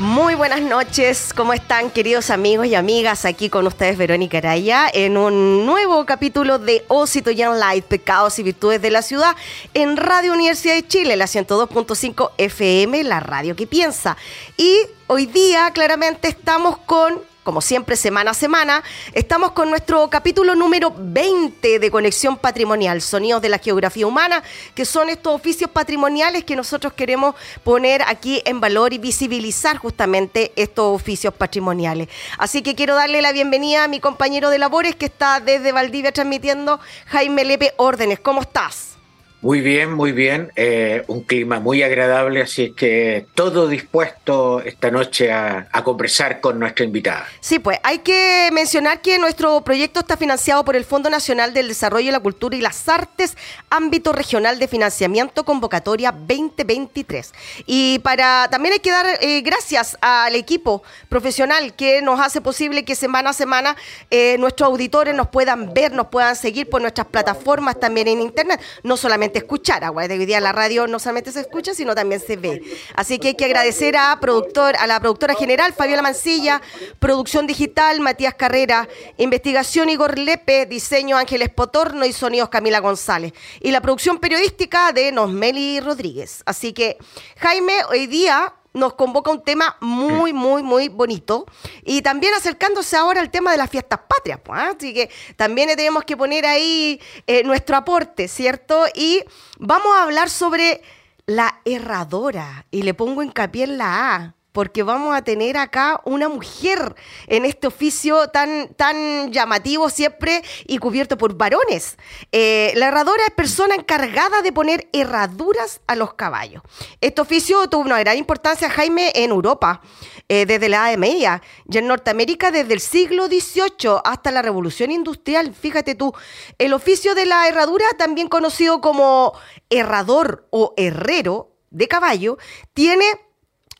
Muy buenas noches, ¿cómo están queridos amigos y amigas? Aquí con ustedes Verónica Araya en un nuevo capítulo de Osito Young Light, Pecados y Virtudes de la Ciudad en Radio Universidad de Chile, la 102.5 FM, la radio que piensa. Y hoy día claramente estamos con como siempre, semana a semana, estamos con nuestro capítulo número 20 de Conexión Patrimonial, Sonidos de la Geografía Humana, que son estos oficios patrimoniales que nosotros queremos poner aquí en valor y visibilizar justamente estos oficios patrimoniales. Así que quiero darle la bienvenida a mi compañero de labores que está desde Valdivia transmitiendo, Jaime Lepe Órdenes. ¿Cómo estás? Muy bien, muy bien. Eh, un clima muy agradable, así es que todo dispuesto esta noche a, conversar con nuestra invitada. Sí, pues hay que mencionar que nuestro proyecto está financiado por el Fondo Nacional del Desarrollo de la Cultura y las Artes, ámbito regional de financiamiento, convocatoria 2023. Y para también hay que dar eh, gracias al equipo profesional que nos hace posible que semana a semana eh, nuestros auditores nos puedan ver, nos puedan seguir por nuestras plataformas también en internet, no solamente escuchar. Agua de hoy día la radio no solamente se escucha, sino también se ve. Así que hay que agradecer a, productor, a la productora general, Fabiola Mancilla, producción digital, Matías Carrera, investigación Igor Lepe, diseño Ángeles Potorno y sonidos Camila González. Y la producción periodística de Nosmeli Rodríguez. Así que, Jaime, hoy día nos convoca un tema muy, muy, muy bonito. Y también acercándose ahora al tema de las fiestas patrias. Pues, ¿ah? Así que también tenemos que poner ahí eh, nuestro aporte, ¿cierto? Y vamos a hablar sobre la erradora. Y le pongo hincapié en la A porque vamos a tener acá una mujer en este oficio tan, tan llamativo siempre y cubierto por varones. Eh, la herradora es persona encargada de poner herraduras a los caballos. Este oficio tuvo una gran importancia, Jaime, en Europa eh, desde la Edad Media y en Norteamérica desde el siglo XVIII hasta la Revolución Industrial. Fíjate tú, el oficio de la herradura, también conocido como herrador o herrero de caballo, tiene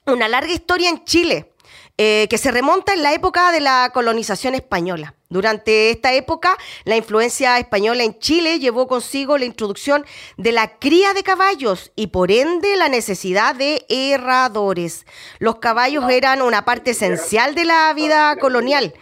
una larga historia en Chile eh, que se remonta en la época de la colonización española. Durante esta época, la influencia española en Chile llevó consigo la introducción de la cría de caballos y por ende la necesidad de herradores. Los caballos eran una parte esencial de la vida colonial.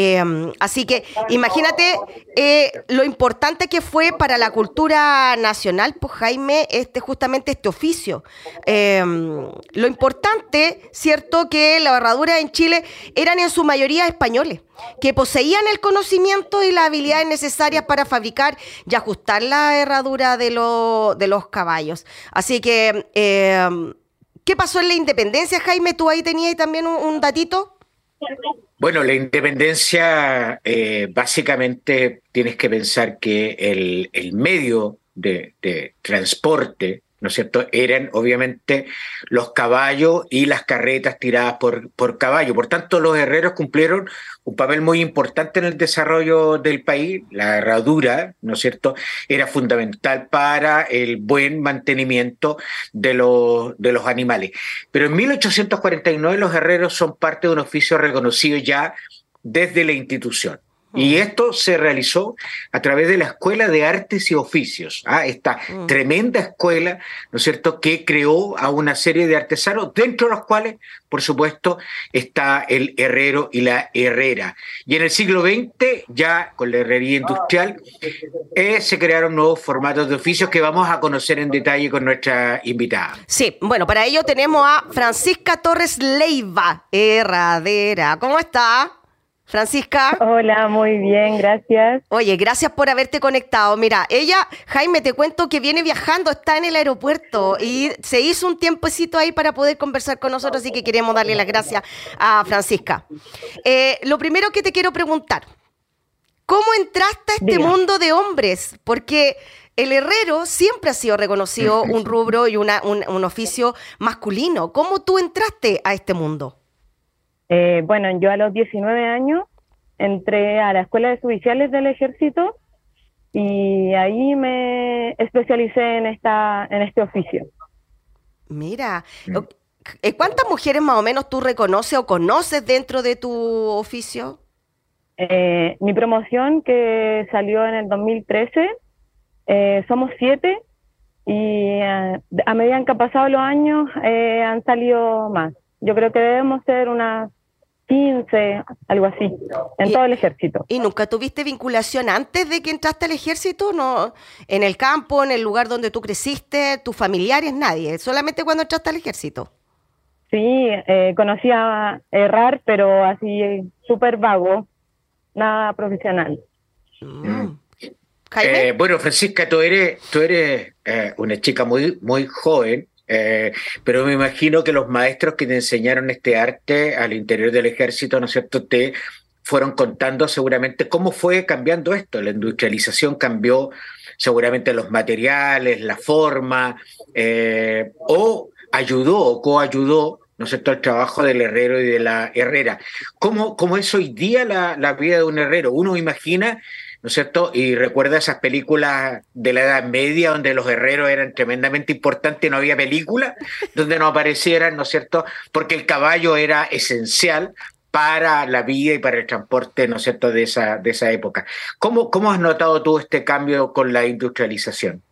Em, así que imagínate eh, lo importante que fue para la cultura nacional, pues Jaime, este, justamente este oficio. Em, lo importante, cierto, que la herradura en Chile eran en su mayoría españoles, que poseían el conocimiento y las habilidades necesarias para fabricar y ajustar la herradura de, de los caballos. Así que, em, ¿qué pasó en la independencia, Jaime? ¿Tú ahí tenías también un datito? Bueno, la independencia eh, básicamente tienes que pensar que el, medio de, de, transporte ¿no es cierto? Eran obviamente los caballos y las carretas tiradas por, por caballo. Por tanto, los herreros cumplieron un papel muy importante en el desarrollo del país. La herradura, ¿no es cierto?, era fundamental para el buen mantenimiento de los, de los animales. Pero en 1849 los herreros son parte de un oficio reconocido ya desde la institución. Y esto se realizó a través de la Escuela de Artes y Oficios, ¿ah? esta mm. tremenda escuela, ¿no es cierto?, que creó a una serie de artesanos, dentro de los cuales, por supuesto, está el herrero y la herrera. Y en el siglo XX, ya con la herrería industrial, eh, se crearon nuevos formatos de oficios que vamos a conocer en detalle con nuestra invitada. Sí, bueno, para ello tenemos a Francisca Torres Leiva, herradera. ¿Cómo está? Francisca. Hola, muy bien, gracias. Oye, gracias por haberte conectado. Mira, ella, Jaime, te cuento que viene viajando, está en el aeropuerto y se hizo un tiempecito ahí para poder conversar con nosotros, así que queremos darle las gracias a Francisca. Eh, lo primero que te quiero preguntar, ¿cómo entraste a este mundo de hombres? Porque el herrero siempre ha sido reconocido un rubro y una, un, un oficio masculino. ¿Cómo tú entraste a este mundo? Eh, bueno, yo a los 19 años entré a la Escuela de Suboficiales del Ejército y ahí me especialicé en, esta, en este oficio. Mira, eh, ¿cuántas mujeres más o menos tú reconoces o conoces dentro de tu oficio? Eh, mi promoción que salió en el 2013, somos siete y a medida que han pasado los años han salido más. Yo creo que debemos ser unas 15, algo así, en todo el ejército. ¿Y nunca tuviste vinculación antes de que entraste al ejército? no En el campo, en el lugar donde tú creciste, tus familiares, nadie, solamente cuando entraste al ejército. Sí, eh, conocía errar, pero así súper vago, nada profesional. Mm. Eh, bueno, Francisca, tú eres, tú eres eh, una chica muy, muy joven eh, pero me imagino que los maestros que te enseñaron este arte al interior del ejército, ¿no es cierto?, te fueron contando seguramente cómo fue cambiando esto. La industrialización cambió seguramente los materiales, la forma, eh, o ayudó o coayudó, ¿no es cierto?, el trabajo del herrero y de la herrera. ¿Cómo, cómo es hoy día la, la vida de un herrero? Uno imagina ¿no es cierto? Y recuerda esas películas de la Edad Media donde los herreros eran tremendamente importantes no había película donde no aparecieran, ¿no es cierto? Porque el caballo era esencial para la vida y para el transporte, ¿no es cierto?, de esa, de esa época. ¿Cómo, ¿Cómo has notado tú este cambio con la industrialización?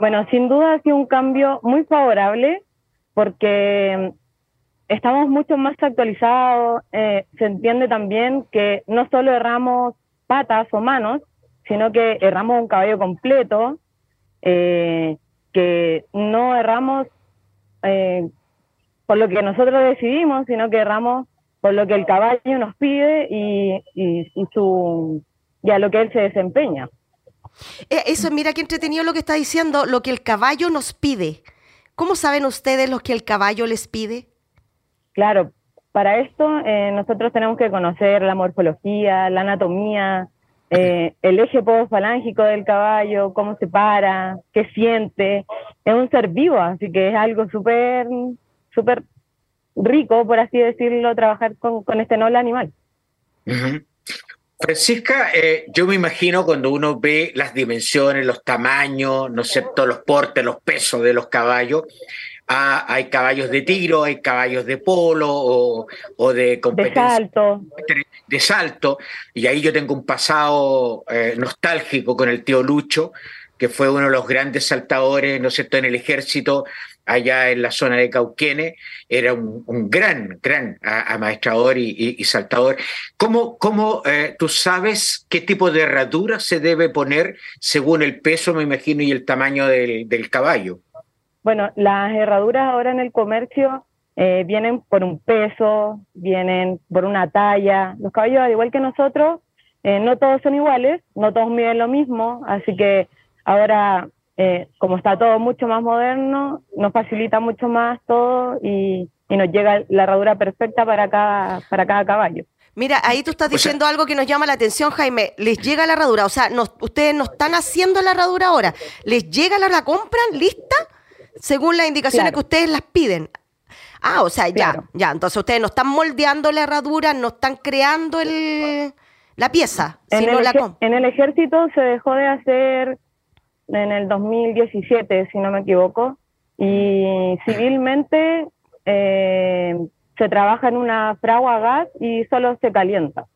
Bueno, sin duda ha sido un cambio muy favorable porque estamos mucho más actualizados. Eh, se entiende también que no solo erramos patas o manos, sino que erramos un caballo completo, eh, que no erramos eh, por lo que nosotros decidimos, sino que erramos por lo que el caballo nos pide y, y, su, y a lo que él se desempeña. Eh, eso, mira qué entretenido lo que está diciendo, lo que el caballo nos pide. ¿Cómo saben ustedes lo que el caballo les pide? Claro, para esto eh, nosotros tenemos que conocer la morfología, la anatomía, eh, el eje podofalángico del caballo, cómo se para, qué siente. Es un ser vivo, así que es algo súper, súper rico, por así decirlo, trabajar con, este noble animal. Francisca, eh, yo me imagino cuando uno ve las dimensiones, los tamaños, no sé, todos los portes, los pesos de los caballos, hay caballos de tiro, hay caballos de polo o, de competencia. De salto. De salto. Y ahí yo tengo un pasado eh, nostálgico con el tío Lucho, que fue uno de los grandes saltadores, ¿no es cierto?, en el ejército allá en la zona de Cauquene, era un, gran, gran amaestrador y, saltador. ¿Cómo, cómo eh, tú sabes qué tipo de herradura se debe poner según el peso, me imagino, y el tamaño del caballo? Bueno, las herraduras ahora en el comercio eh, vienen por un peso, vienen por una talla. Los caballos, al igual que nosotros, eh, no todos son iguales, no todos miden lo mismo, así que ahora, eh, como está todo mucho más moderno, nos facilita mucho más todo y, nos llega la herradura perfecta para cada, para cada caballo. Mira, ahí tú estás diciendo algo que nos llama la atención, Jaime. Les llega la herradura, o sea, ustedes no están haciendo la herradura ahora. ¿Les llega la, la compran lista? Según las indicaciones que ustedes las piden. Ah, o sea, ya, ya. Entonces ustedes no están moldeando la herradura, no están creando el, la pieza, en sino el, la En el ejército se dejó de hacer en el 2017, si no me equivoco, y civilmente eh, se trabaja en una fragua a gas y solo se calienta.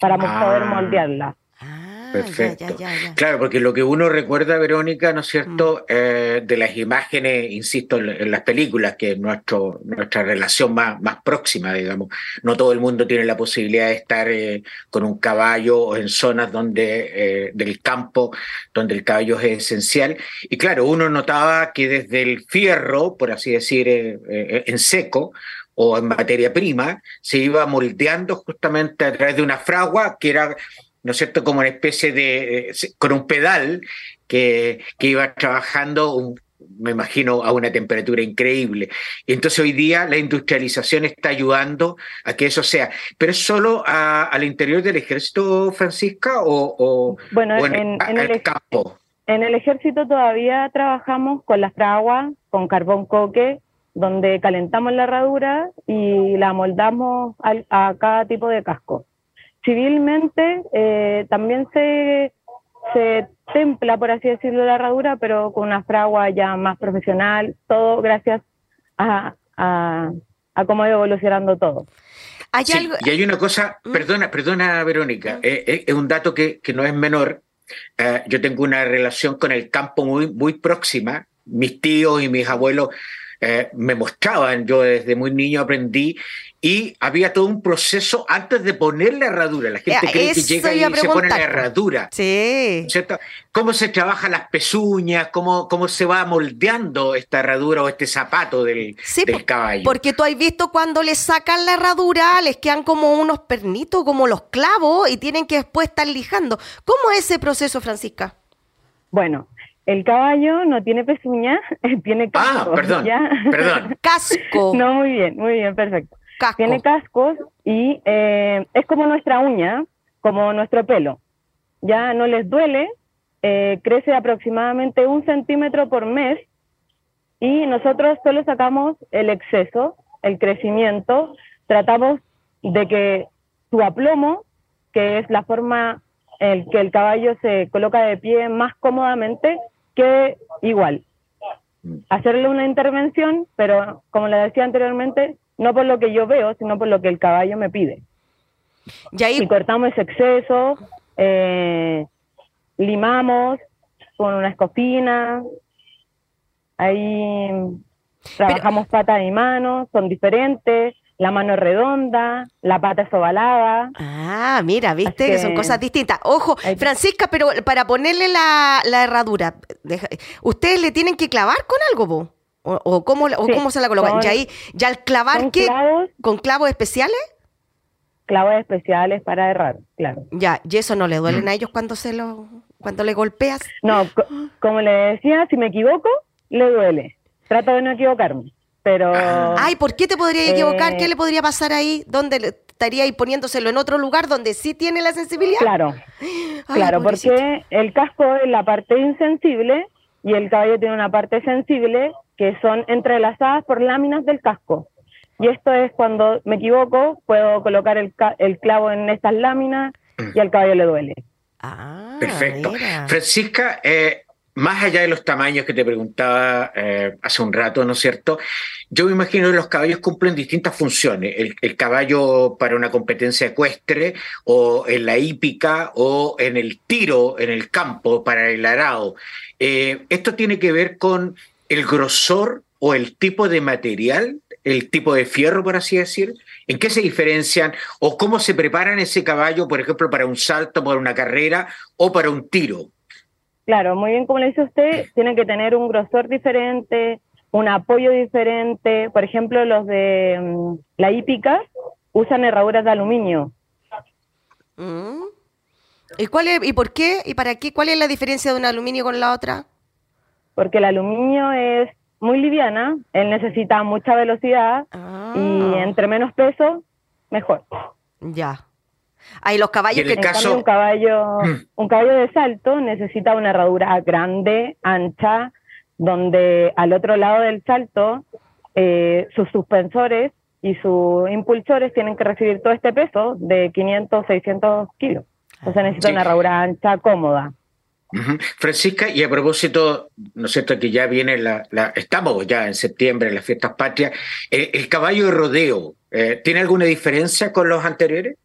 para poder moldearla. Ah, Perfecto. Claro, porque lo que uno recuerda, Verónica, ¿no es cierto?, mm. eh, de las imágenes, insisto, en, las películas, que es nuestro, nuestra relación más, más próxima, digamos. No todo el mundo tiene la posibilidad de estar eh, con un caballo o en zonas donde, eh, del campo donde el caballo es esencial. Y claro, uno notaba que desde el fierro, por así decir, en seco, o en materia prima, se iba moldeando justamente a través de una fragua que era ¿no es cierto?, como una especie de, con un pedal que, que iba trabajando, me imagino, a una temperatura increíble. Y entonces hoy día la industrialización está ayudando a que eso sea. ¿Pero es solo al interior del ejército, Francisca, o, bueno, en, el, campo? En el ejército todavía trabajamos con las fraguas, con carbón coque, donde calentamos la herradura y la moldamos a cada tipo de casco. Civilmente eh, también se, se templa, por así decirlo, la herradura, pero con una fragua ya más profesional, todo gracias a, a, cómo ha ido evolucionando todo. Y hay una cosa, ¿Mm? perdona, perdona Verónica, ¿Mm? eh, eh, es un dato que, que, no es menor. yo tengo una relación con el campo muy, muy próxima. Mis tíos y mis abuelos me mostraban, yo desde muy niño aprendí y había todo un proceso antes de poner la herradura. La gente cree que llega y se pone la herradura. Sí. ¿cierto? ¿Cómo se trabajan las pezuñas? ¿Cómo, ¿Cómo se va moldeando esta herradura o este zapato del, del caballo? Porque tú has visto cuando le sacan la herradura, les quedan como unos pernitos, como los clavos, y tienen que después estar lijando. ¿Cómo es ese proceso, Francisca? Bueno, el caballo no tiene pezuñas, tiene ah, casco. Ah, perdón, perdón. Casco. No, muy bien, muy bien, perfecto. Tiene cascos y eh, es como nuestra uña, como nuestro pelo. Ya no les duele, eh, crece aproximadamente un centímetro por mes y nosotros solo sacamos el exceso, el crecimiento, tratamos de que su aplomo, que es la forma en que el caballo se coloca de pie más cómodamente, quede igual. Mm. Hacerle una intervención, pero como le decía anteriormente, no por lo que yo veo, sino por lo que el caballo me pide. Y, cortamos ese exceso, eh, limamos con una escopina, ahí trabajamos patas y manos, son diferentes, la mano es redonda, la pata es ovalada. Ah, mira, viste que, son cosas distintas. Ojo, Francisca, pero para ponerle la, herradura, ¿ustedes le tienen que clavar con algo, vos? ¿O, cómo, o cómo se la colocan? ¿Ya, ahí, ¿Ya al clavar qué? ¿Con clavos especiales? Clavos especiales para errar, claro. Ya, ¿y eso no le duelen mm. a ellos cuando se lo cuando le golpeas? No, como le decía, si me equivoco, le duele. Trato de no equivocarme, pero... Ah. Ay, ¿por qué te podría equivocar? ¿Qué eh, le podría pasar ahí? ¿Dónde estaría ahí poniéndoselo en otro lugar donde sí tiene la sensibilidad? Claro, claro, porque el casco es la parte insensible y el caballo tiene una parte sensible que son entrelazadas por láminas del casco. Y esto es cuando me equivoco, puedo colocar el, clavo en estas láminas y al caballo le duele. Ah, Perfecto. Francisca, eh, más allá de los tamaños que te preguntaba eh, hace un rato, ¿no es cierto? Yo me imagino que los caballos cumplen distintas funciones. El, caballo para una competencia ecuestre, o en la hípica, o en el tiro, en el campo, para el arado. Eh, esto tiene que ver con el grosor o el tipo de material, el tipo de fierro, por así decir? ¿En qué se diferencian o cómo se preparan ese caballo, por ejemplo, para un salto, para una carrera o para un tiro? Claro, muy bien, como le dice usted, tiene que tener un grosor diferente, un apoyo diferente. Por ejemplo, los de mm, la hípica usan herraduras de aluminio. Mm. ¿Y, cuál es, ¿Y por qué? ¿Y para qué? ¿Cuál es la diferencia de un aluminio con la otra? porque el aluminio es muy liviana, él necesita mucha velocidad y ah. entre menos peso, mejor. Ya. Hay los caballos que... caso... un, caballo, mm. un caballo de salto necesita una herradura grande, ancha, donde al otro lado del salto eh, sus suspensores y sus impulsores tienen que recibir todo este peso de 500, 600 kilos. Entonces necesita una herradura ancha, cómoda. Francisca, y a propósito, ¿no es cierto?, que ya viene la, estamos ya en septiembre, en las fiestas patrias, eh, ¿el, caballo de rodeo, eh, ¿tiene alguna diferencia con los anteriores?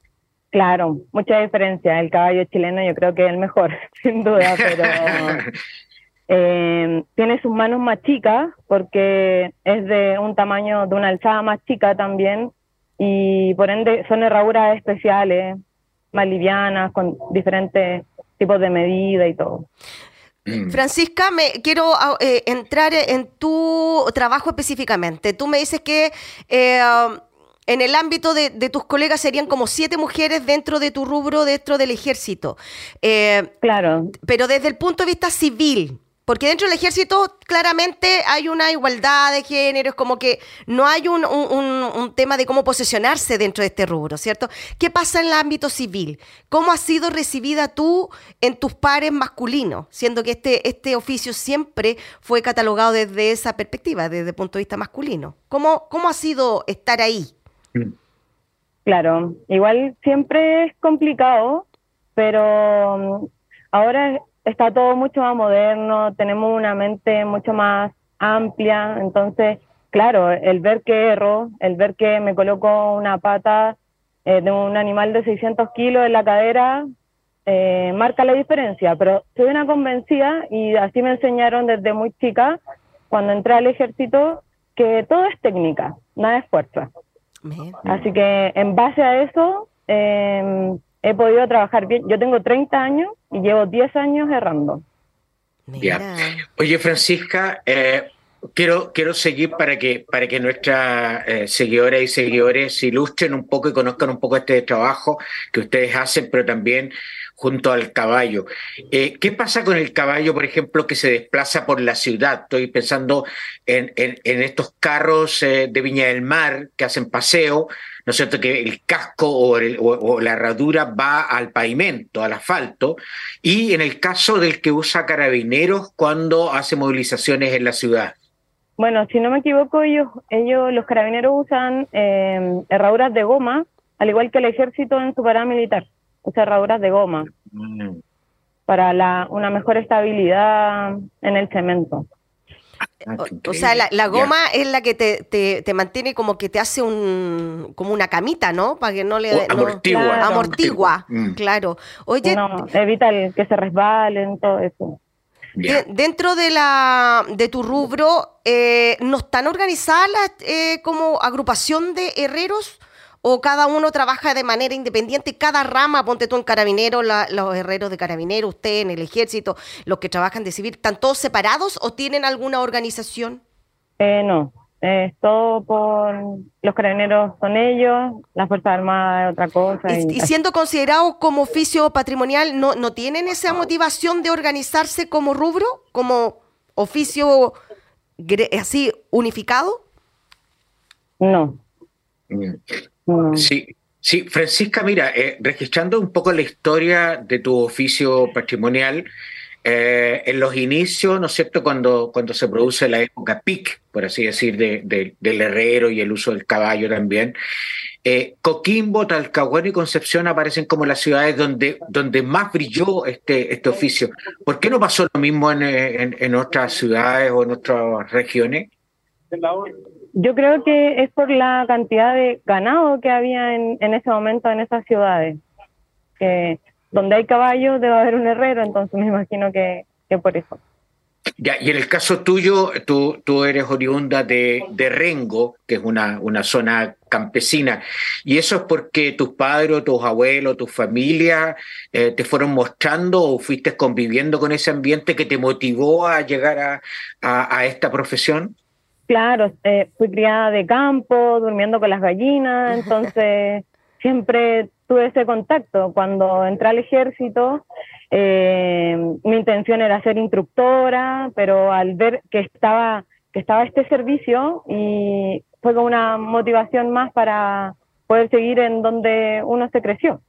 Claro, mucha diferencia. El caballo chileno yo creo que es el mejor, sin duda, pero eh, tiene sus manos más chicas porque es de un tamaño, de una alzada más chica también y por ende son herraduras especiales, más livianas, con diferentes tipos de medida y todo. Mm. Francisca, me quiero ah, eh, entrar en tu trabajo específicamente. Tú me dices que eh, en el ámbito de, tus colegas serían como siete mujeres dentro de tu rubro, dentro del ejército. Eh, claro. Pero desde el punto de vista civil, porque dentro del ejército claramente hay una igualdad de género, es como que no hay un, tema de cómo posicionarse dentro de este rubro, ¿cierto? ¿Qué pasa en el ámbito civil? ¿Cómo has sido recibida tú en tus pares masculinos, siendo que este, este oficio siempre fue catalogado desde esa perspectiva, desde el punto de vista masculino? ¿Cómo, cómo ha sido estar ahí? Claro, igual siempre es complicado, pero mm, ahora está todo mucho más moderno, tenemos una mente mucho más amplia, entonces, claro, el ver que erro, el ver que me coloco una pata eh, de un animal de 600 kilos en la cadera, eh, marca la diferencia, pero soy una convencida y así me enseñaron desde muy chica, cuando entré al ejército, que todo es técnica, nada es fuerza. Así que en base a eso em, he podido trabajar bien. Yo tengo 30 años y llevo 10 años errando. Oye, Francisca, eh, quiero, quiero seguir para que, para que nuestras eh, seguidoras y seguidores se ilustren un poco y conozcan un poco este trabajo que ustedes hacen, pero también junto al caballo. Eh, ¿Qué pasa con el caballo, por ejemplo, que se desplaza por la ciudad? Estoy pensando en, estos carros eh, de Viña del Mar que hacen paseo, ¿no es cierto? Que el casco o, la herradura va al pavimento, al asfalto, y en el caso del que usa carabineros cuando hace movilizaciones en la ciudad. Bueno, si no me equivoco, ellos, ellos los carabineros usan eh, herraduras de goma, al igual que el ejército en su paramilitar cerraduras de goma mm. para la, una mejor estabilidad en el cemento. Ah, o, sea, la, goma es la que te, te, mantiene como que te hace un como una camita, ¿no? Para que no le amortigua. amortigua, mm. claro. Oye, evita el, que se resbalen, todo eso. dentro de la de tu rubro, eh, ¿no están organizadas eh, como agrupación de herreros? O cada uno trabaja de manera independiente, cada rama, ponte tú en carabinero, los herreros de carabinero, usted en el ejército, los que trabajan de civil, ¿están todos separados o tienen alguna organización? Eh, no, es todo por los carabineros son ellos, las Fuerzas Armadas es otra cosa. Y, siendo considerados como oficio patrimonial, ¿no, ¿no tienen esa motivación de organizarse como rubro, como oficio así unificado? No. Mm. Sí, sí, Francisca, mira, eh, registrando un poco la historia de tu oficio patrimonial, eh, en los inicios, ¿no es cierto?, cuando, cuando se produce la época PIC, por así decir, del herrero y el uso del caballo también, eh, Coquimbo, Talcahuano y Concepción aparecen como las ciudades donde, donde más brilló este, este oficio. ¿Por qué no pasó lo mismo en, en, en otras ciudades o en otras regiones? Yo creo que es por la cantidad de ganado que había en, en ese momento en esas ciudades. Que donde hay caballos debe haber un herrero, entonces me imagino que, que por eso. Ya, y en el caso tuyo, tú, tú eres oriunda de, Rengo, que es una, una zona campesina, y eso es porque tus padres, tus abuelos, tu familia eh, te fueron mostrando o fuiste conviviendo con ese ambiente que te motivó a llegar a, a esta profesión. Claro, eh, fui criada de campo, durmiendo con las gallinas, entonces siempre tuve ese contacto. Cuando entré al ejército, eh, mi intención era ser instructora, pero al ver que estaba, que estaba este servicio y fue como una motivación más para poder seguir en donde uno se creció.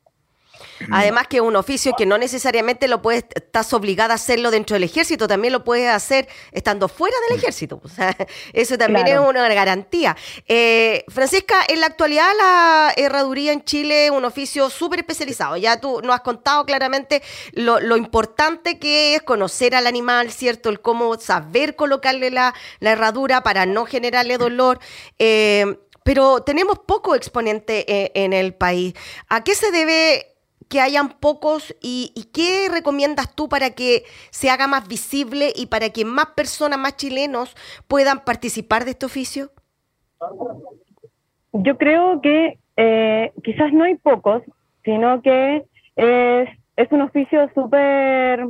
Además que es un oficio que no necesariamente lo puedes, estás obligada a hacerlo dentro del ejército, también lo puedes hacer estando fuera del ejército. eso también es una garantía. Eh, Francisca, en la actualidad la herraduría en Chile es un oficio súper especializado. Ya tú nos has contado claramente lo, importante que es conocer al animal, ¿cierto? El cómo saber colocarle la, herradura para no generarle dolor. Eh, pero tenemos poco exponente eh, en el país. ¿A qué se debe que hayan pocos y, qué recomiendas tú para que se haga más visible y para que más personas, más chilenos puedan participar de este oficio? Yo creo que eh, quizás no hay pocos, sino que es, es un oficio súper,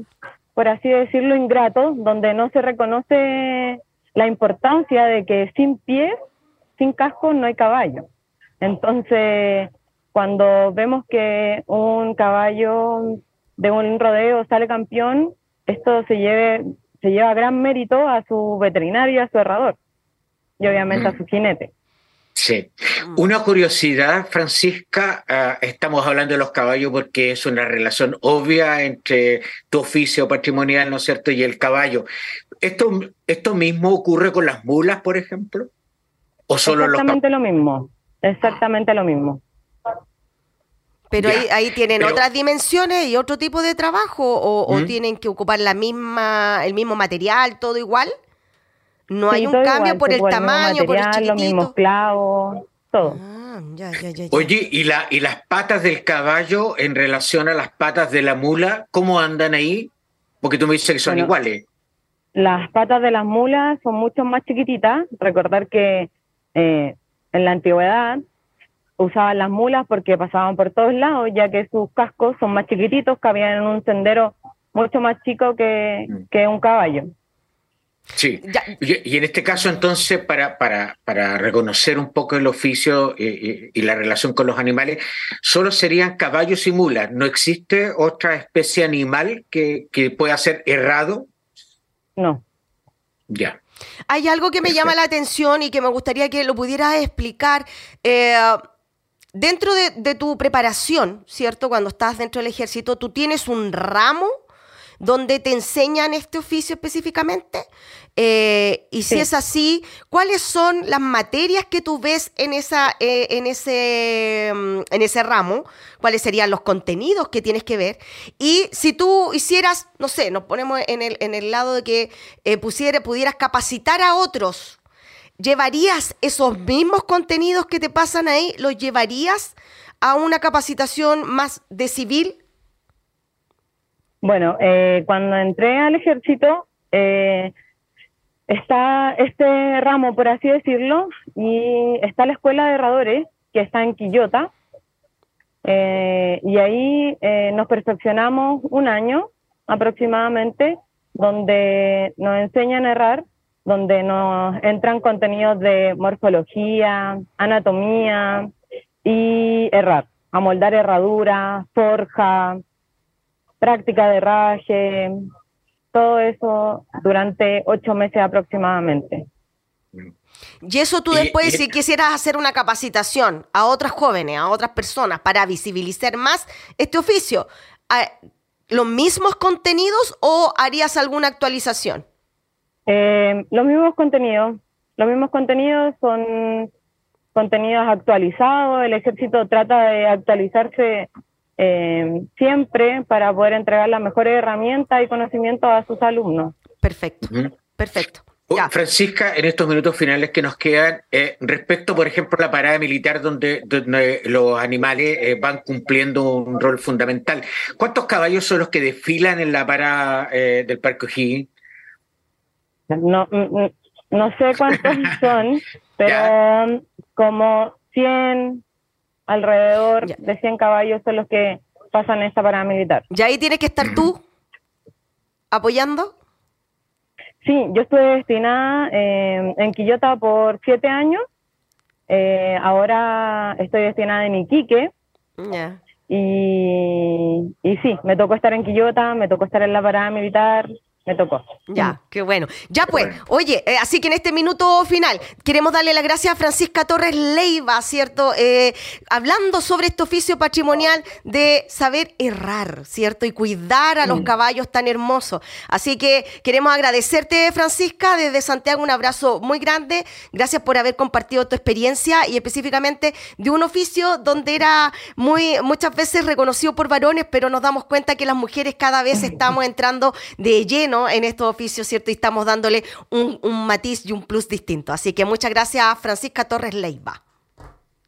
por así decirlo, ingrato, donde no se reconoce la importancia de que sin pies, sin casco, no hay caballo. Entonces, cuando vemos que un caballo de un rodeo sale campeón, esto se, lleve, se lleva gran mérito a su veterinario, a su herrador y obviamente a su jinete. Sí. Una curiosidad, Francisca, ah, estamos hablando de los caballos porque es una relación obvia entre tu oficio patrimonial, ¿no es cierto?, y el caballo. ¿Esto, esto mismo ocurre con las mulas, por ejemplo? ¿O solo Exactamente lo mismo, exactamente lo mismo. Pero ahí, tienen otras dimensiones y otro tipo de trabajo o, ¿Mm? tienen que ocupar la misma, el mismo material, todo igual. No hay un cambio por el tamaño, por el chiquitito. Los mismos clavos, todo. Ah, Oye, ¿y, la, ¿y las patas del caballo en relación a las patas de la mula, cómo andan ahí? Porque tú me dices que son iguales. Las patas de las mulas son mucho más chiquititas. Recordar que eh, en la antigüedad usaban las mulas porque pasaban por todos lados, ya que sus cascos son más chiquititos, cabían en un sendero mucho más chico que, mm. un caballo. Sí, y, en este caso entonces, para, para, para reconocer un poco el oficio y, la relación con los animales, solo serían caballos y mulas. ¿No existe otra especie animal que, que pueda ser errado? No. Ya. Hay algo que me llama la atención y que me gustaría que lo pudieras explicar. Eh, dentro de, tu preparación, ¿cierto? Cuando estás dentro del ejército, tú tienes un ramo donde te enseñan este oficio específicamente. Eh, y si es así, ¿cuáles son las materias que tú ves en, esa, eh, en, ese, mm, en ese ramo? ¿Cuáles serían los contenidos que tienes que ver? Y si tú hicieras, no sé, nos ponemos en el, en el lado de que eh, pudieras capacitar a otros ¿Llevarías esos mismos contenidos que te pasan ahí, los llevarías a una capacitación más de civil? Bueno, eh, cuando entré al ejército, eh, está este ramo, por así decirlo, y está la escuela de herradores, que está en Quillota, eh, y ahí nos perfeccionamos un año aproximadamente, donde nos enseñan a errar donde nos entran contenidos de morfología, anatomía y errar, amoldar herradura, forja, práctica de herraje, todo eso durante ocho meses aproximadamente. Y eso tú después, si quisieras hacer una capacitación a otras jóvenes, a otras personas, para visibilizar más este oficio, ¿los mismos contenidos o harías alguna actualización? Eh, los mismos contenidos, los mismos contenidos son contenidos actualizados, el ejército trata de actualizarse eh, siempre para poder entregar las mejores herramientas y conocimientos a sus alumnos. Perfecto, perfecto. Oh, Francisca, en estos minutos finales que nos quedan, eh, respecto, por ejemplo, a la parada militar donde, los animales van cumpliendo un rol fundamental, ¿cuántos caballos son los que desfilan en la parada del Parque O'Higgins? No, mm, mm, no sé cuántos son, pero como 100, alrededor de 100 caballos son los que pasan esta parada militar. ¿Y ahí tienes que estar tú apoyando? Sí, yo estuve destinada eh, en Quillota por siete años. Eh, ahora estoy destinada en Iquique. Y, y sí, me tocó estar en Quillota, me tocó estar en la parada militar, me tocó. Ya, qué bueno. Ya pues, oye, eh, así que en este minuto final queremos darle las gracias a Francisca Torres Leiva, ¿cierto? Eh, hablando sobre este oficio patrimonial de saber errar, ¿cierto? Y cuidar a los caballos tan hermosos. Así que queremos agradecerte, Francisca, desde Santiago un abrazo muy grande. Gracias por haber compartido tu experiencia y específicamente de un oficio donde era muy muchas veces reconocido por varones, pero nos damos cuenta que las mujeres cada vez estamos entrando de lleno en estos oficios, ¿cierto? Y estamos dándole un, un matiz y un plus distinto. Así que muchas gracias, Francisca Torres Leiva.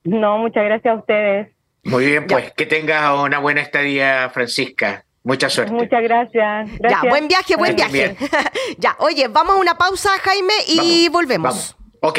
No, muchas gracias a ustedes. Muy bien, pues que tengas una buena estadía, Francisca. Mucha suerte. Muchas gracias. Ya, buen viaje, buen viaje. ya, oye, vamos a una pausa, Jaime, y volvemos. Vamos. Ok.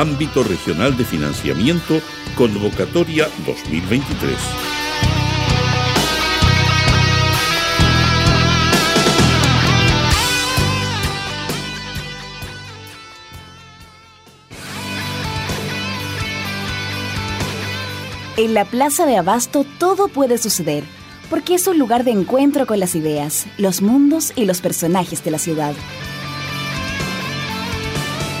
ámbito regional de financiamiento, convocatoria 2023. En la Plaza de Abasto todo puede suceder, porque es un lugar de encuentro con las ideas, los mundos y los personajes de la ciudad.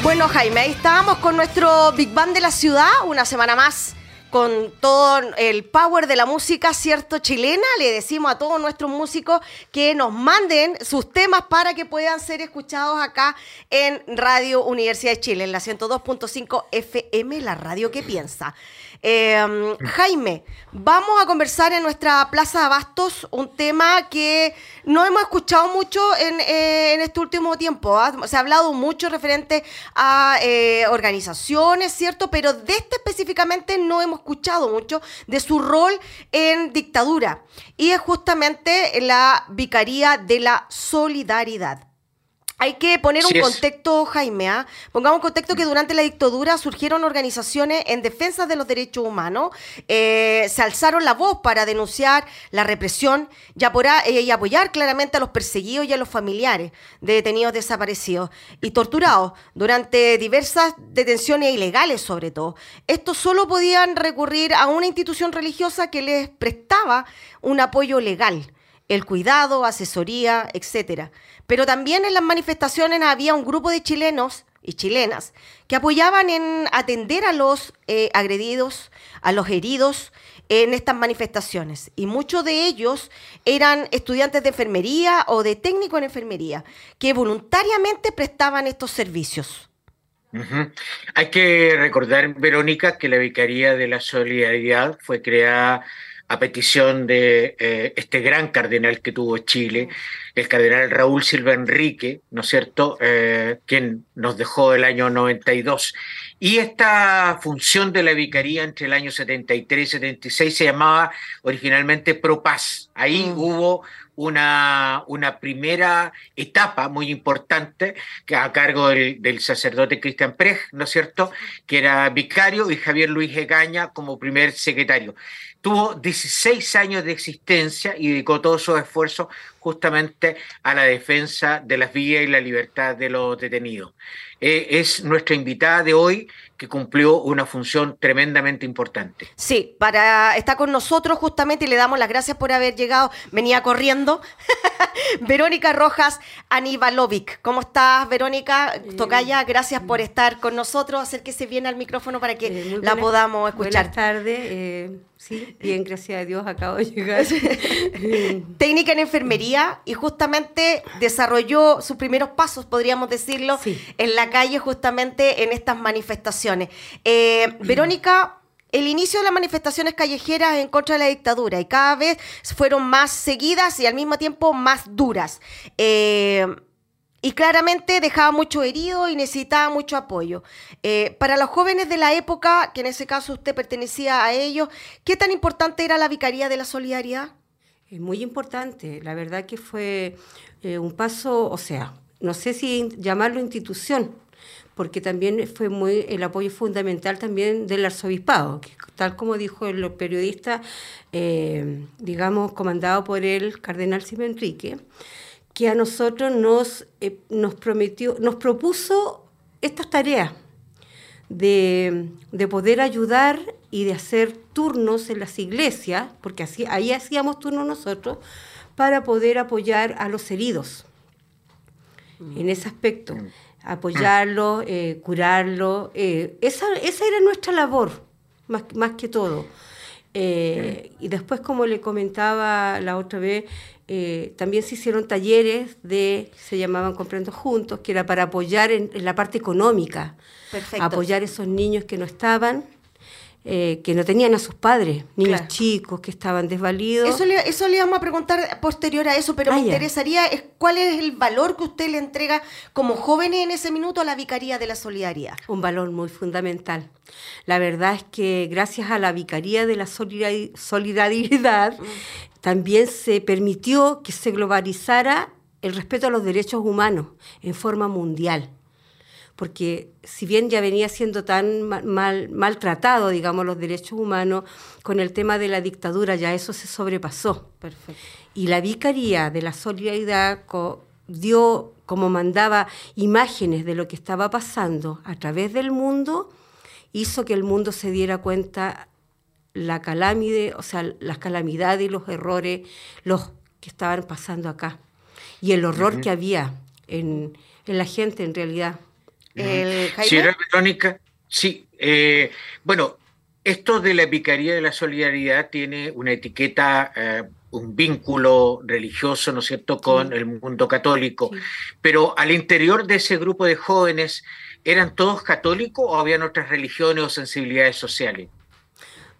Bueno, Jaime, ahí estábamos con nuestro Big Band de la ciudad, una semana más con todo el power de la música, ¿cierto? Chilena. Le decimos a todos nuestros músicos que nos manden sus temas para que puedan ser escuchados acá en Radio Universidad de Chile, en la 102.5 FM, la radio que piensa. Em, Jaime, vamos a conversar en nuestra Plaza de Abastos un tema que no hemos escuchado mucho en, eh, este último tiempo. ¿ah? Se ha hablado mucho referente a eh, organizaciones, ¿cierto? Pero de este específicamente no hemos escuchado mucho de su rol en dictadura. Y es justamente la Vicaría de la Solidaridad. Hay que poner un contexto, Jaime. ¿ah? Pongamos un contexto que durante la dictadura surgieron organizaciones en defensa de los derechos humanos, eh, se alzaron la voz para denunciar la represión eh, y, apoyar claramente a los perseguidos y a los familiares de detenidos desaparecidos y torturados durante diversas detenciones ilegales, sobre todo. Estos solo podían recurrir a una institución religiosa que les prestaba un apoyo legal, el cuidado, asesoría, etcétera. Pero también en las manifestaciones había un grupo de chilenos y chilenas que apoyaban en atender a los eh, agredidos, a los heridos en estas manifestaciones. Y muchos de ellos eran estudiantes de enfermería o de técnico en enfermería, que voluntariamente prestaban estos servicios. Hay que recordar, Verónica, que la Vicaría de la Solidaridad fue creada a petición de eh, este gran cardenal que tuvo Chile, el cardenal Raúl Silva Enrique, ¿no es cierto?, eh, quien nos dejó el año 92. Y esta función de la vicaría entre el año 73 y 76 se llamaba originalmente Propaz. Ahí mm. hubo una, una, primera etapa muy importante que a cargo del, del sacerdote Cristian Prej, ¿no es cierto?, que era vicario y Javier Luis Egaña como primer secretario tuvo 16 años de existencia y dedicó todos sus esfuerzos justamente a la defensa de las vías y la libertad de los detenidos. Eh, es nuestra invitada de hoy que cumplió una función tremendamente importante. Sí, para estar con nosotros justamente y le damos las gracias por haber llegado. Venía corriendo. Verónica Rojas Aníbalovic. ¿Cómo estás, Verónica? Tocaya, gracias por estar con nosotros. Acérquese bien al micrófono para que eh, la podamos escuchar. Buenas tardes. Sí, bien, gracias a Dios acabo de llegar. Técnica en enfermería y justamente desarrolló sus primeros pasos, podríamos decirlo, en la calle justamente en estas manifestaciones. Eh, Verónica, el inicio de las manifestaciones callejeras en contra de la dictadura y cada vez fueron más seguidas y al mismo tiempo más duras. Eh, y claramente dejaba mucho herido y necesitaba mucho apoyo. Eh, para los jóvenes de la época, que en ese caso usted pertenecía a ellos, ¿qué tan importante era la Vicaría de la Solidaridad? Muy importante, la verdad que fue eh, un paso, o sea, no sé si llamarlo institución, porque también fue muy el apoyo fundamental también del arzobispado, tal como dijo el periodista, eh, digamos, comandado por el cardenal Simón Enrique que a nosotros nos, eh, nos prometió, nos propuso estas tareas de, poder ayudar y de hacer turnos en las iglesias, porque así, ahí hacíamos turnos nosotros, para poder apoyar a los heridos. Mm. En ese aspecto. apoyarlo, eh, curarlo. eh, esa, esa era nuestra labor, más, más que todo. Eh, y después, como le comentaba la otra vez, eh, también se hicieron talleres de, se llamaban Comprendo Juntos, que era para apoyar en, en la parte económica, Perfecto. apoyar a esos niños que no estaban, eh, que no tenían a sus padres, niños Claro. chicos que estaban desvalidos. Eso le, eso le vamos a preguntar posterior a eso, pero Ah, me ya. interesaría es, cuál es el valor que usted le entrega como jóvenes en ese minuto a la Vicaría de la Solidaridad. un valor muy fundamental. La verdad es que gracias a la Vicaría de la Solidari- Solidaridad también se permitió que se globalizara el respeto a los derechos humanos en forma mundial. Porque si bien ya venía siendo tan ma- mal, maltratado, digamos, los derechos humanos, con el tema de la dictadura ya eso se sobrepasó. Perfecto. Y la Vicaría de la Solidaridad co- dio, como mandaba, imágenes de lo que estaba pasando a través del mundo, hizo que el mundo se diera cuenta la calamide, o sea, las calamidades y los errores, los que estaban pasando acá. Y el horror que había en, en la gente en realidad. El Jaime. Señora Verónica, sí. eh, bueno, esto de la Vicaría de la Solidaridad tiene una etiqueta, eh, un vínculo religioso, ¿no es cierto?, con el mundo católico. Sí. Pero al interior de ese grupo de jóvenes, ¿eran todos católicos o habían otras religiones o sensibilidades sociales?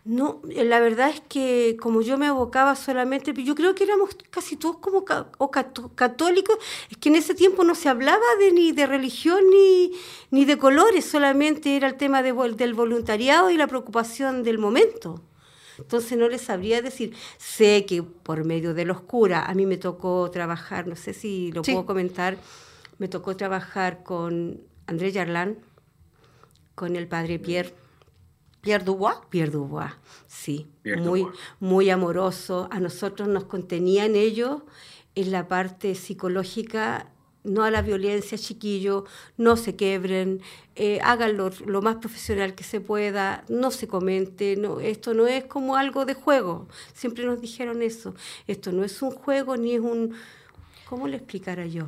No, eh, la verdad es que como yo me abocaba solamente, yo creo que éramos casi todos como ca- o cató- católicos, es que en ese tiempo no se hablaba de ni de religión ni, ni de colores, solamente era el tema de del voluntariado y la preocupación del momento. Entonces no les sabría decir, sé que por medio de los curas, a mí me tocó trabajar, no sé si lo Sí. puedo comentar, me tocó trabajar con Andrés Yarlán, con el padre Pierre. Pierre Dubois. Pierre Dubois, sí, Pierre muy, Dubois. muy amoroso. A nosotros nos contenían ellos en la parte psicológica, no a la violencia, chiquillos, no se quebren, eh, háganlo lo más profesional que se pueda, no se comente, no, esto no es como algo de juego. Siempre nos dijeron eso. Esto no es un juego ni es un... ¿Cómo le explicara yo?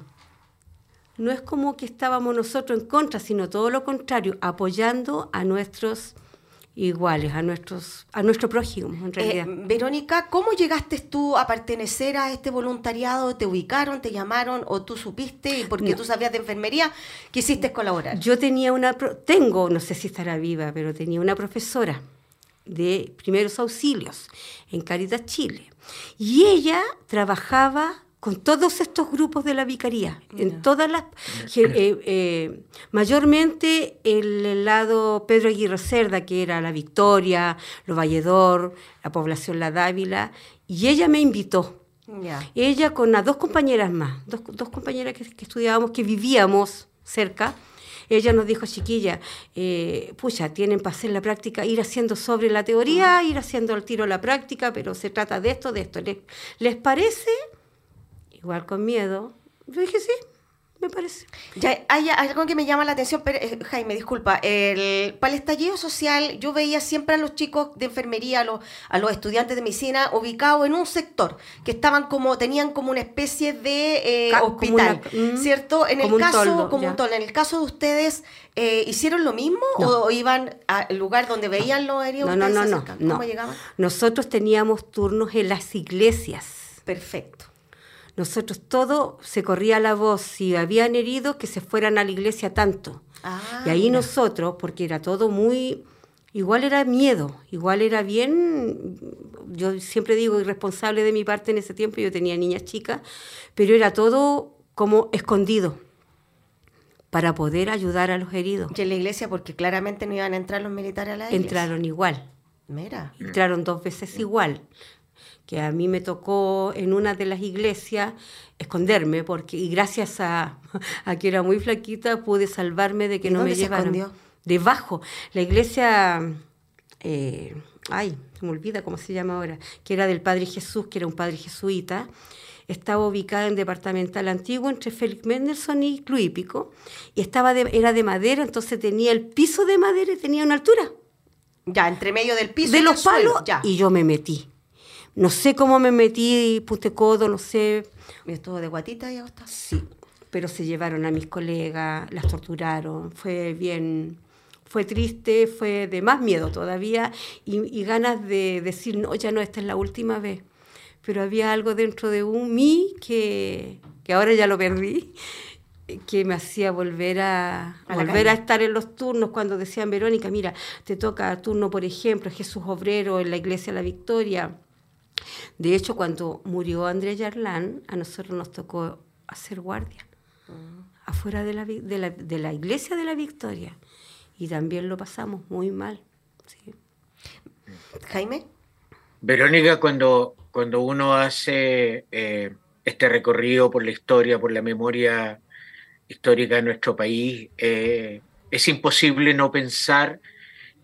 No es como que estábamos nosotros en contra, sino todo lo contrario, apoyando a nuestros iguales, a nuestros, a nuestro prójimo, en Eh, realidad. Verónica, ¿cómo llegaste tú a pertenecer a este voluntariado? ¿Te ubicaron, te llamaron o tú supiste y porque No. tú sabías de enfermería quisiste colaborar? Yo tenía una, tengo, no sé si estará viva, pero tenía una profesora de primeros auxilios en Caritas Chile. Y ella trabajaba con todos estos grupos de la vicaría, en todas las, eh, eh, mayormente el, el lado Pedro Aguirre Cerda, que era La Victoria, Lo Valledor, la población La Dávila, y ella me invitó. Ya. Ella con las dos compañeras más, dos, dos compañeras que, que estudiábamos, que vivíamos cerca, ella nos dijo, chiquilla, eh, pucha, tienen para hacer la práctica, ir haciendo sobre la teoría, ir haciendo al tiro la práctica, pero se trata de esto, de esto. ¿Les, les parece? Igual con miedo. Yo dije, sí, me parece. Ya, hay algo que me llama la atención, pero, eh, Jaime, disculpa. El, para el estallido social, yo veía siempre a los chicos de enfermería, a los, a los estudiantes de medicina, ubicados en un sector, que estaban como, tenían como una especie de eh, hospital, una- mm, ¿cierto? En el caso, toldo, como un toldo. En el caso de ustedes, eh, ¿hicieron lo mismo No. o iban al lugar donde veían los heridos? No, no, no, no. Nosotros teníamos turnos en las iglesias. Perfecto. Nosotros todo se corría la voz, si habían heridos, que se fueran a la iglesia tanto. Ah, y ahí mira. nosotros, porque era todo muy, igual era miedo, igual era bien, yo siempre digo irresponsable de mi parte en ese tiempo, yo tenía niñas chicas, pero era todo como escondido para poder ayudar a los heridos. Y en la iglesia, porque claramente no iban a entrar los militares a la iglesia. Entraron igual. Mira. entraron dos veces igual. Que a mí me tocó en una de las iglesias esconderme, porque y gracias a, a que era muy flaquita pude salvarme de que ¿Y no dónde me se llevaran. escondió? Debajo. La iglesia, eh, ay, se me olvida cómo se llama ahora, que era del Padre Jesús, que era un padre jesuita. Estaba ubicada en departamental antiguo entre Félix Mendelssohn y Cluípico, y estaba de- era de madera, entonces tenía el piso de madera y tenía una altura Ya, entre medio del piso de y los palos Ya. y yo me metí. No sé cómo me metí, puse codo, no sé. ¿Y estuvo de guatita y acostado? Sí. pero se llevaron a mis colegas, las torturaron, fue bien, fue triste, fue de más miedo todavía y, ganas de decir, no, ya no, esta es la última vez. Pero había algo dentro de un mí que, que ahora ya lo perdí, que me hacía volver a, volver a estar en los turnos cuando decían, Verónica, mira, te toca turno, por ejemplo, Jesús Obrero en la Iglesia de la Victoria. De hecho, cuando murió Andrés Yarlán, a nosotros nos tocó hacer guardia afuera de la, de, la, de la, iglesia de la Victoria. Y también lo pasamos muy mal. Jaime. Verónica, cuando, cuando uno hace eh, este recorrido por la historia, por la memoria histórica de nuestro país, eh, es imposible no pensar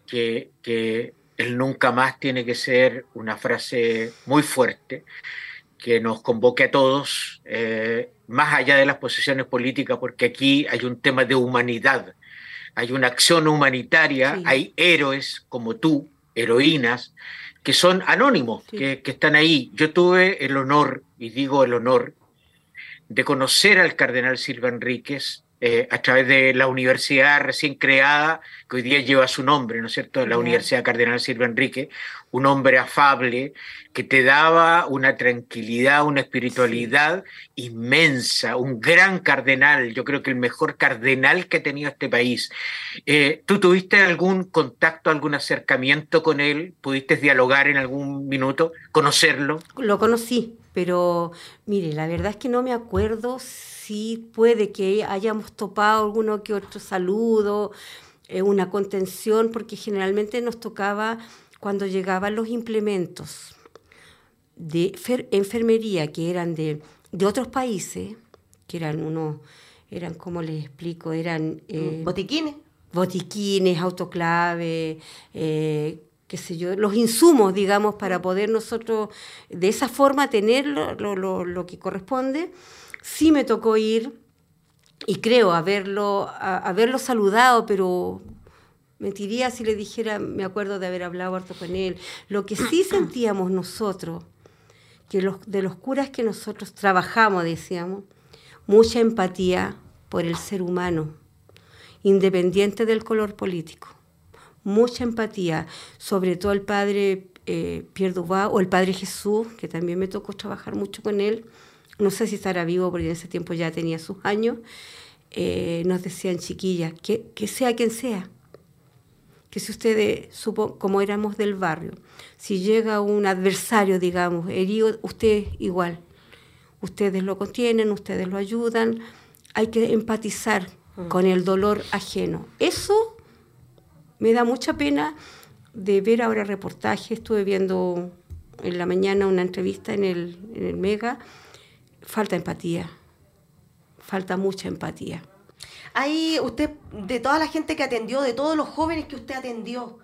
que, que el nunca más tiene que ser una frase muy fuerte que nos convoque a todos, eh, más allá de las posiciones políticas, porque aquí hay un tema de humanidad, hay una acción humanitaria, hay héroes como tú, heroínas, que son anónimos, que, que, están ahí. Yo tuve el honor, y digo el honor, de conocer al cardenal Silva Enríquez eh, a través de la universidad recién creada, que hoy día lleva su nombre, ¿no es cierto? La Universidad Cardenal Silva Enrique, un hombre afable que te daba una tranquilidad, una espiritualidad inmensa, un gran cardenal, yo creo que el mejor cardenal que ha tenido este país. Eh, ¿Tú tuviste algún contacto, algún acercamiento con él? ¿Pudiste dialogar en algún minuto, conocerlo? Lo conocí, pero mire, la verdad es que no me acuerdo sí puede que hayamos topado alguno que otro saludo, eh, una contención, porque generalmente nos tocaba cuando llegaban los implementos de enfermería que eran de, otros países, que eran unos, eran, como les explico, eran... Eh, botiquines. Botiquines, autoclave, eh, qué sé yo, los insumos, digamos, para poder nosotros de esa forma tener lo, lo que corresponde sí me tocó ir y creo haberlo, haberlo saludado, pero mentiría si le dijera, me acuerdo de haber hablado harto con él. Lo que sí sentíamos nosotros, que los, de los curas que nosotros trabajamos, decíamos, mucha empatía por el ser humano, independiente del color político. Mucha empatía, sobre todo el padre eh, Pierre Dubá o el padre Jesús, que también me tocó trabajar mucho con él no sé si estará vivo porque en ese tiempo ya tenía sus años, eh, nos decían chiquillas, que, que, sea quien sea, que si ustedes, supo, como éramos del barrio, si llega un adversario, digamos, herido, usted igual, ustedes lo contienen, ustedes lo ayudan, hay que empatizar mm. con el dolor ajeno. Eso me da mucha pena de ver ahora reportajes, estuve viendo en la mañana una entrevista en el, en el Mega, falta empatía, falta mucha empatía. Ahí usted, de toda la gente que atendió, de todos los jóvenes que usted atendió,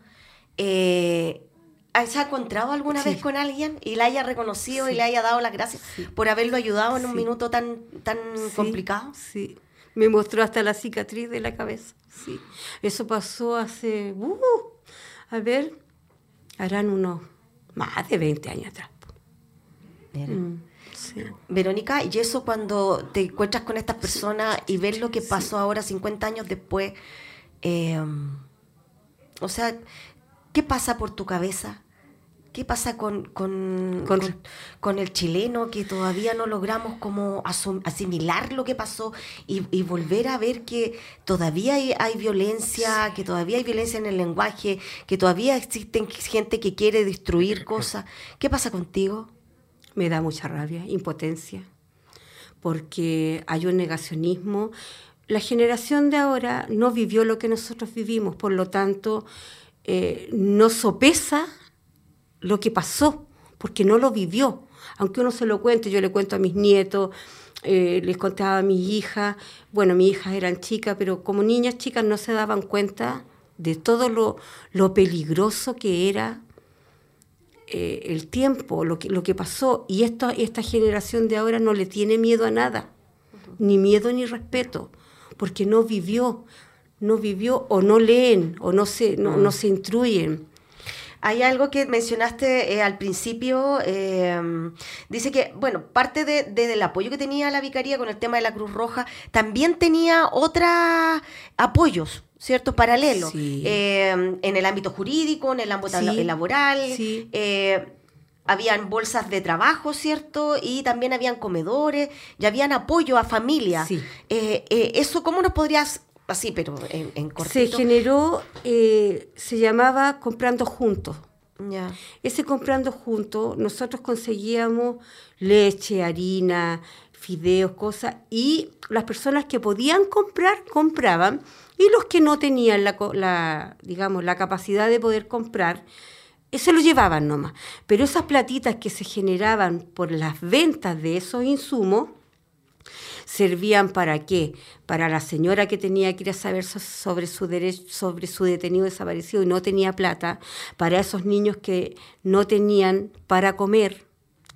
eh, ¿se ha encontrado alguna vez con alguien y la haya reconocido y le haya dado las gracias por haberlo ayudado en un minuto tan, tan complicado? Sí, me mostró hasta la cicatriz de la cabeza. Sí, eso pasó hace, uh, a ver, harán unos más de 20 años atrás. Verónica, y eso cuando te encuentras con estas personas y ves lo que pasó ahora 50 años después, em, o sea, ¿qué pasa por tu cabeza? ¿Qué pasa con, con, con, el chileno que todavía no logramos como asimilar lo que pasó y, volver a ver que todavía hay, hay, violencia, que todavía hay violencia en el lenguaje, que todavía existen gente que quiere destruir cosas? ¿Qué pasa contigo? Me da mucha rabia, impotencia, porque hay un negacionismo. La generación de ahora no vivió lo que nosotros vivimos, por lo tanto, eh, no sopesa lo que pasó, porque no lo vivió. Aunque uno se lo cuente, yo le cuento a mis nietos, eh, les contaba a mis hijas, bueno, mis hijas eran chicas, pero como niñas chicas no se daban cuenta de todo lo, lo peligroso que era eh, el tiempo, lo que, lo que pasó, y esta, esta generación de ahora no le tiene miedo a nada, ni miedo ni respeto, porque no vivió, no vivió o no leen o no se, no, no se instruyen. Hay algo que mencionaste eh, al principio, eh, dice que, bueno, parte de, del apoyo que tenía la Vicaría con el tema de la Cruz Roja, también tenía otros apoyos, ¿cierto? Paralelos, eh, en el ámbito jurídico, en el ámbito laboral, habían bolsas de trabajo, ¿cierto? Y también habían comedores, y habían apoyo a familias. ¿Eso cómo nos podrías así, pero en, en Se generó, eh, se llamaba Comprando Juntos. Ya. Ese Comprando Juntos, nosotros conseguíamos leche, harina, fideos, cosas, y las personas que podían comprar, compraban, y los que no tenían la, digamos, la capacidad de poder comprar, se lo llevaban nomás. Pero esas platitas que se generaban por las ventas de esos insumos, servían para qué? Para la señora que tenía que ir a saber sobre su derecho, sobre su detenido desaparecido y no tenía plata, para esos niños que no tenían para comer,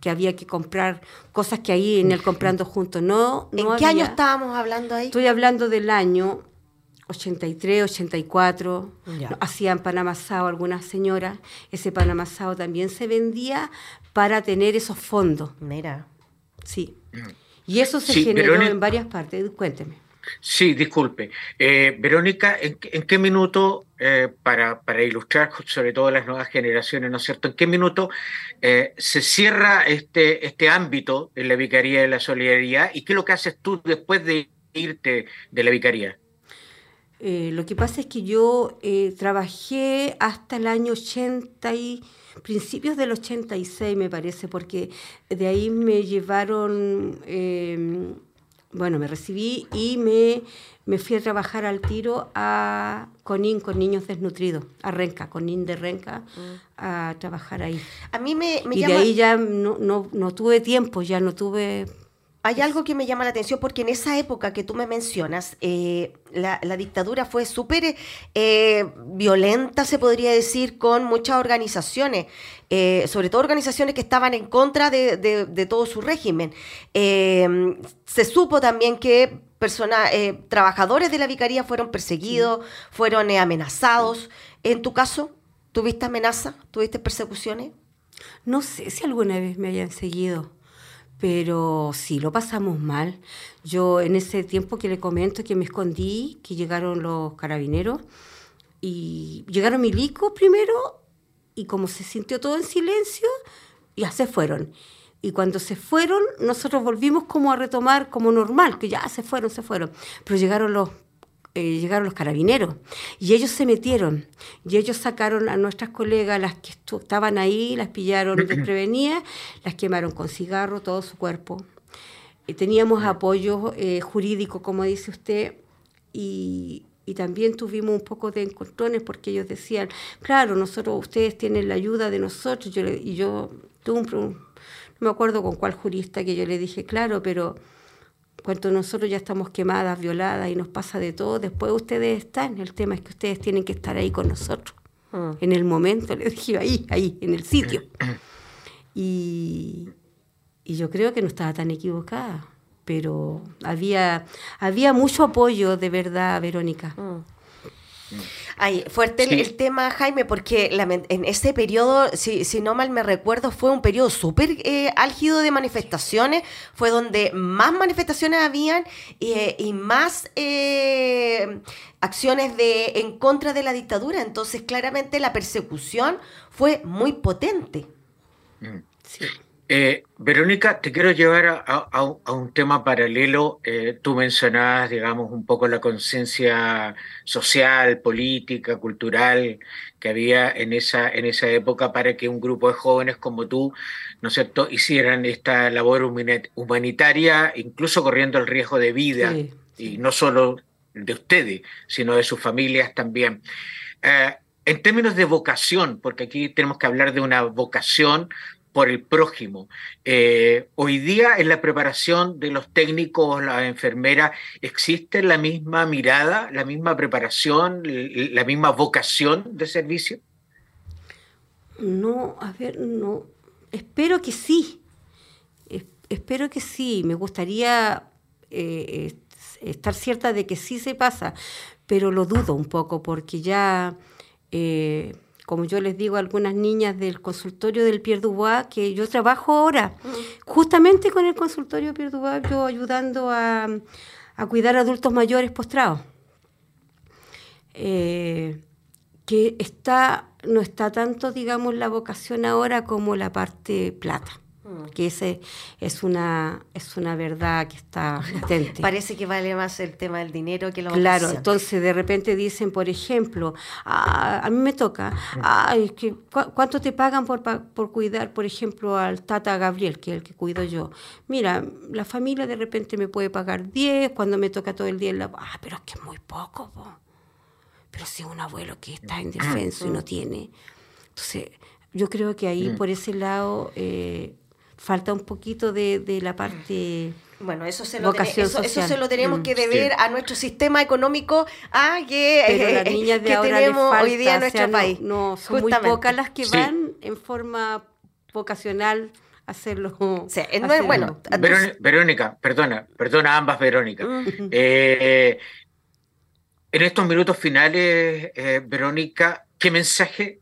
que había que comprar cosas que ahí en el comprando juntos no, ¿En qué año estábamos hablando ahí? Estoy hablando del año 83, 84, hacían pan amasado algunas señoras, ese pan amasado también se vendía para tener esos fondos. Mira. Sí. Y eso se generó en varias partes. Cuénteme. Sí, disculpe. Eh, Verónica, ¿en, qué minuto, eh, para, para, ilustrar sobre todo las nuevas generaciones, ¿no es cierto? ¿En qué minuto eh, se cierra este, este ámbito en la Vicaría de la Solidaridad y qué es lo que haces tú después de irte de la Vicaría? lo que pasa es que yo trabajé hasta el año 80 y principios del 86 me parece, porque de ahí me llevaron, em, bueno, me recibí y me, me fui a trabajar al tiro a Conin con niños desnutridos, a Renca, Conin de Renca, mm. a trabajar ahí. A mí me, y de ahí ya no, no, no tuve tiempo, ya no tuve hay algo que me llama la atención porque en esa época que tú me mencionas, eh, la, dictadura fue súper eh, violenta, se podría decir, con muchas organizaciones, eh, sobre todo organizaciones que estaban en contra de, todo su régimen. se supo también que personas, trabajadores de la vicaría fueron perseguidos, fueron amenazados. En tu caso, ¿tuviste amenaza? ¿Tuviste persecuciones? No sé si alguna vez me hayan seguido pero sí lo pasamos mal. Yo en ese tiempo que le comento que me escondí, que llegaron los carabineros y llegaron milicos primero y como se sintió todo en silencio, ya se fueron. Y cuando se fueron, nosotros volvimos como a retomar como normal, que ya se fueron, se fueron. Pero llegaron los eh, llegaron los carabineros. Y ellos se metieron. Y ellos sacaron a nuestras colegas, las que estaban ahí, las pillaron desprevenidas, las quemaron con cigarro, todo su cuerpo. Eh, teníamos apoyo eh, jurídico, como dice usted, y, y también tuvimos un poco de encontrones porque ellos decían, claro, nosotros, ustedes tienen la ayuda de nosotros, yo, y yo tuve un, no me acuerdo con cuál jurista que yo le dije, claro, pero cuando nosotros ya estamos quemadas, violadas y nos pasa de todo, después ustedes están. El tema es que ustedes tienen que estar ahí con nosotros. Mm. En el momento, les dije ahí, ahí, en el sitio. Y, y yo creo que no estaba tan equivocada, pero había, había mucho apoyo de verdad, Verónica. Mm. Ay, fuerte el, tema, Jaime, porque en ese periodo, si, si, no mal me recuerdo, fue un periodo súper eh, álgido de manifestaciones, fue donde más manifestaciones habían eh, y más eh, acciones de, en contra de la dictadura. Entonces, claramente la persecución fue muy potente. Mm. Sí. Eh, Verónica, te quiero llevar a, un tema paralelo. Eh, tú mencionabas, digamos, un poco la conciencia social, política, cultural que había en esa, en esa época para que un grupo de jóvenes como tú, ¿no es cierto?, hicieran esta labor humanitaria, incluso corriendo el riesgo de vida, y no solo de ustedes, sino de sus familias también. Eh, en términos de vocación, porque aquí tenemos que hablar de una vocación por el prójimo. Eh, hoy día en la preparación de los técnicos, las enfermeras, ¿existe la misma mirada, la misma preparación, la misma vocación de servicio? No, a ver, no. Espero que sí. espero que sí. Me gustaría eh, estar cierta de que sí se pasa, pero lo dudo un poco porque ya... Eh, como yo les digo a algunas niñas del consultorio del Pierre Dubois, que yo trabajo ahora, justamente con el consultorio Pierre Dubois, yo ayudando a, a cuidar a adultos mayores postrados. Eh, que está, no está tanto, digamos, la vocación ahora como la parte plata. Mm. que ese es una es una verdad que está latente. Parece que vale más el tema del dinero que la Claro, entonces de repente dicen, por ejemplo, ah, a mí me toca, que, ¿cuánto te pagan por, por cuidar, por ejemplo, al Tata Gabriel, que es el que cuido yo? Mira, la familia de repente me puede pagar 10, cuando me toca todo el día, la, ah, pero es que es muy poco, pero si es un abuelo que está indefenso y no tiene. Entonces, yo creo que ahí, mm. por ese lado... Eh, falta un poquito de, de la parte... Bueno, eso se, lo eso, se lo tenemos mm, que deber a nuestro sistema económico, a que, Pero niñas de ahora tenemos hoy día en nuestro país. No, son muy pocas las que van en forma vocacional a hacerlo. Sí, bueno, Verónica, perdona, perdona ambas Verónica. Eh, en estos minutos finales, eh, Verónica, ¿qué mensaje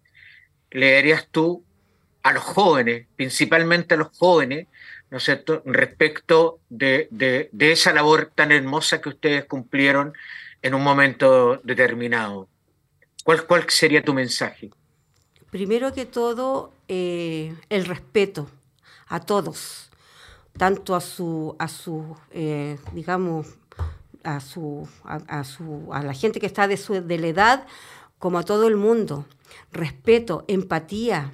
le darías tú a los jóvenes, principalmente a los jóvenes, ¿no es cierto?, respecto de, esa labor tan hermosa que ustedes cumplieron en un momento determinado. ¿Cuál, cuál sería tu mensaje? Primero que todo, eh, el respeto a todos, tanto a su, a su eh, digamos, a, su, a, su, a la gente que está de, su, de la edad, como a todo el mundo. Respeto, empatía,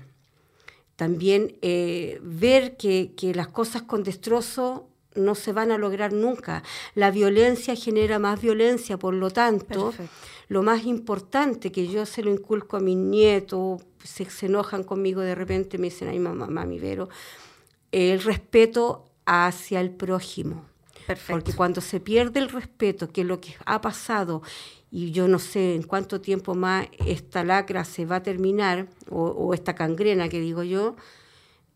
también eh, ver que, las cosas con destrozo no se van a lograr nunca. La violencia genera más violencia, por lo tanto, lo más importante que yo se lo inculco a mis nietos, se, enojan conmigo de repente, me dicen, ay mamá, mami, Vero, el respeto hacia el prójimo. Porque cuando se pierde el respeto, que es lo que ha pasado, y yo no sé en cuánto tiempo más esta lacra se va a terminar, o, esta cangrena que digo yo,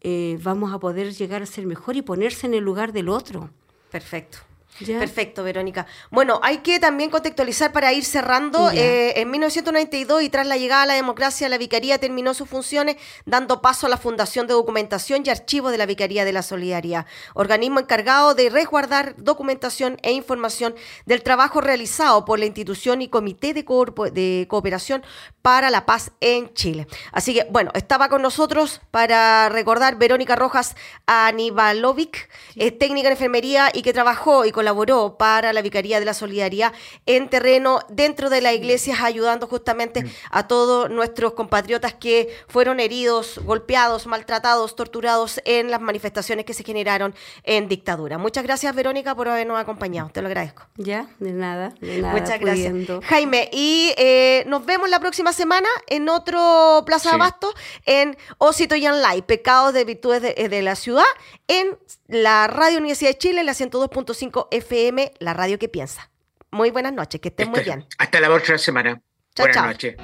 eh, vamos a poder llegar a ser mejor y ponerse en el lugar del otro. Perfecto. Perfecto, Verónica. Bueno, hay que también contextualizar para ir cerrando. Eh, en 1992 y tras la llegada a la democracia, la Vicaría terminó sus funciones dando paso a la Fundación de Documentación y Archivos de la Vicaría de la Solidaridad, organismo encargado de resguardar documentación e información del trabajo realizado por la institución y Comité de, de Cooperación para la Paz en Chile. Así que, bueno, estaba con nosotros para recordar Verónica Rojas Anibalovic, técnica en enfermería y que trabajó y colaboró para la Vicaría de la Solidaridad en terreno dentro de las iglesias, ayudando justamente a todos nuestros compatriotas que fueron heridos, golpeados, maltratados, torturados en las manifestaciones que se generaron en dictadura. Muchas gracias, Verónica, por habernos acompañado. Te lo agradezco. Ya, de nada. Muchas gracias. Jaime, y eh, nos vemos la próxima semana en otro Plaza de Abasto, en Osito Live, Pecados de Virtudes de, de, la Ciudad, en la Radio Universidad de Chile, la 102.5 FM, la radio que piensa. Muy buenas noches, que estén muy bien. Hasta la próxima semana. buenas noches.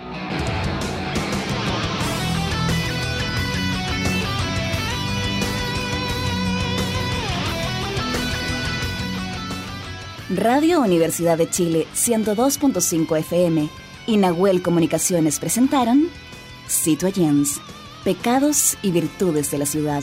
Radio Universidad de Chile 102.5 FM y Nahuel Comunicaciones presentaron Citoyens, Pecados y Virtudes de la Ciudad.